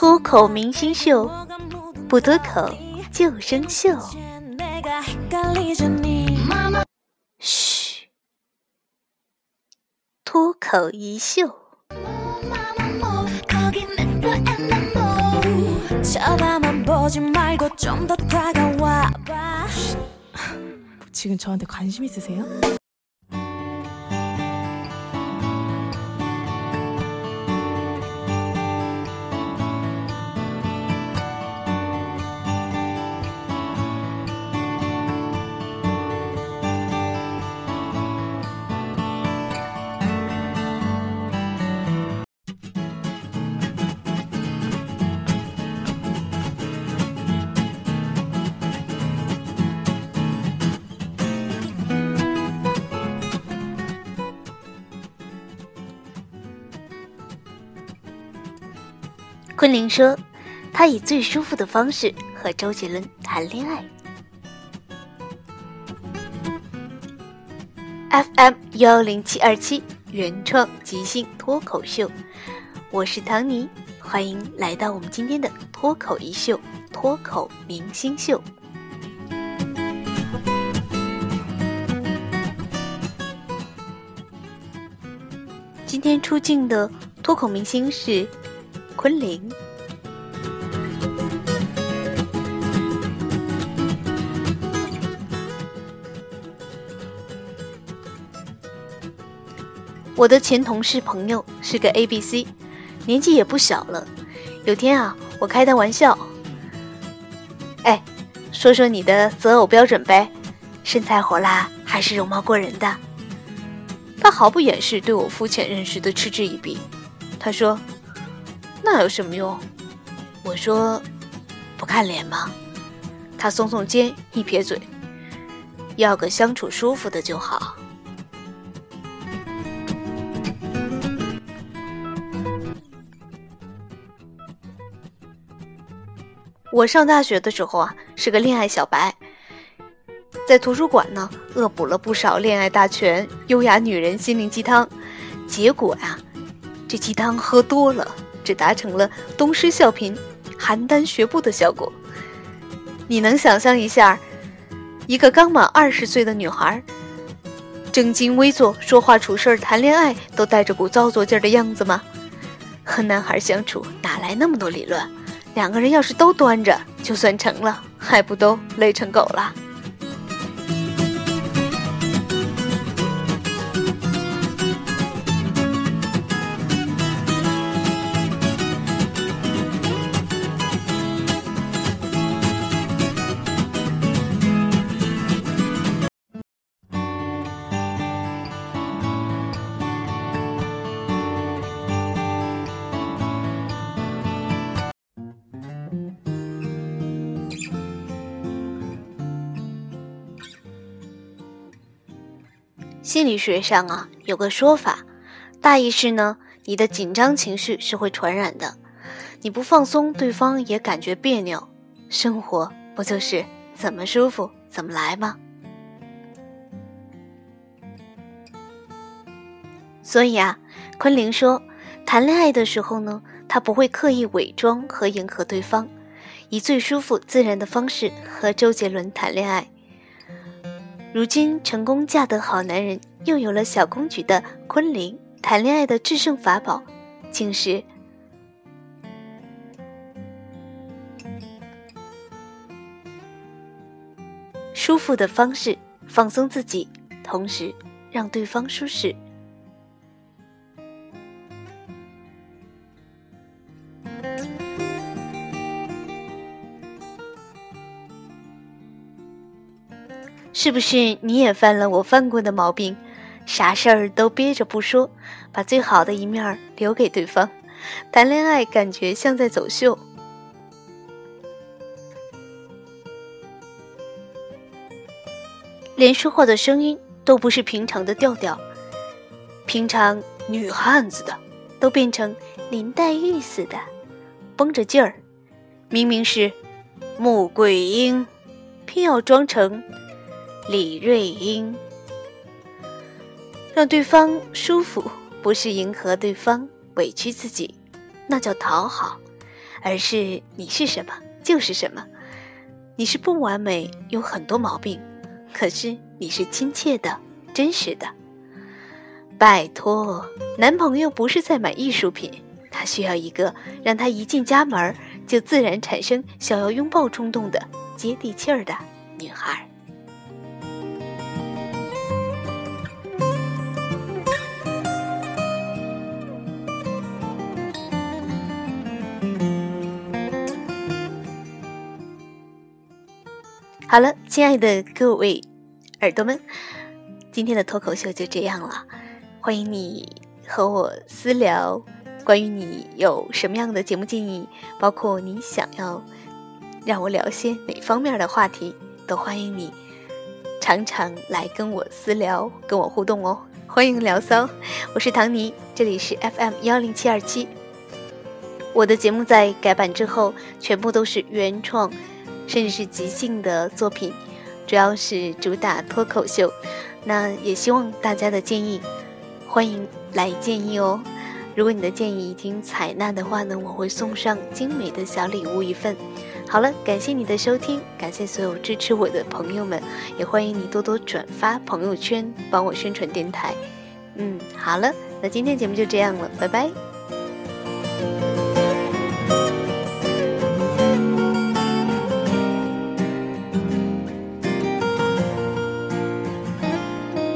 脱口明星秀，不脱口就生锈。嘘，脱口一秀。지금저한테관심있으세요 昆凌说：“他以最舒服的方式和周杰伦谈恋爱。” FM 幺零七二七原创即兴脱口秀，我是唐尼，欢迎来到我们今天的脱口一秀脱口明星秀。今天出镜的脱口明星是。昆凌，我的前同事朋友是个 A B C，年纪也不小了。有天啊，我开他玩笑，哎，说说你的择偶标准呗，身材火辣还是容貌过人的？他毫不掩饰对我肤浅认识的嗤之以鼻，他说。那有什么用？我说，不看脸吗？他耸耸肩，一撇嘴，要个相处舒服的就好。我上大学的时候啊，是个恋爱小白，在图书馆呢，恶补了不少恋爱大全、优雅女人心灵鸡汤，结果呀，这鸡汤喝多了。只达成了东施效颦、邯郸学步的效果。你能想象一下，一个刚满二十岁的女孩，正襟危坐、说话处事、谈恋爱都带着股造作劲儿的样子吗？和男孩相处哪来那么多理论？两个人要是都端着，就算成了，还不都累成狗了？心理学上啊，有个说法，大意是呢，你的紧张情绪是会传染的，你不放松，对方也感觉别扭。生活不就是怎么舒服怎么来吗？所以啊，昆凌说，谈恋爱的时候呢，他不会刻意伪装和迎合对方，以最舒服自然的方式和周杰伦谈恋爱。如今成功嫁得好男人，又有了小公举的昆凌，谈恋爱的制胜法宝，竟是舒服的方式，放松自己，同时让对方舒适。是不是你也犯了我犯过的毛病？啥事儿都憋着不说，把最好的一面留给对方。谈恋爱感觉像在走秀，连说话的声音都不是平常的调调，平常女汉子的都变成林黛玉似的，绷着劲儿。明明是穆桂英，偏要装成。李瑞英，让对方舒服，不是迎合对方，委屈自己，那叫讨好。而是你是什么就是什么。你是不完美，有很多毛病，可是你是亲切的、真实的。拜托，男朋友不是在买艺术品，他需要一个让他一进家门就自然产生想要拥抱冲动的接地气儿的女孩。好了，亲爱的各位耳朵们，今天的脱口秀就这样了。欢迎你和我私聊，关于你有什么样的节目建议，包括你想要让我聊些哪方面的话题，都欢迎你常常来跟我私聊，跟我互动哦。欢迎聊骚，我是唐尼，这里是 FM 幺零七二七。我的节目在改版之后，全部都是原创，甚至是即兴的作品，主要是主打脱口秀。那也希望大家的建议。欢迎来建议哦！如果你的建议已经采纳的话呢，我会送上精美的小礼物一份。好了，感谢你的收听，感谢所有支持我的朋友们，也欢迎你多多转发朋友圈，帮我宣传电台。嗯，好了，那今天节目就这样了，拜拜。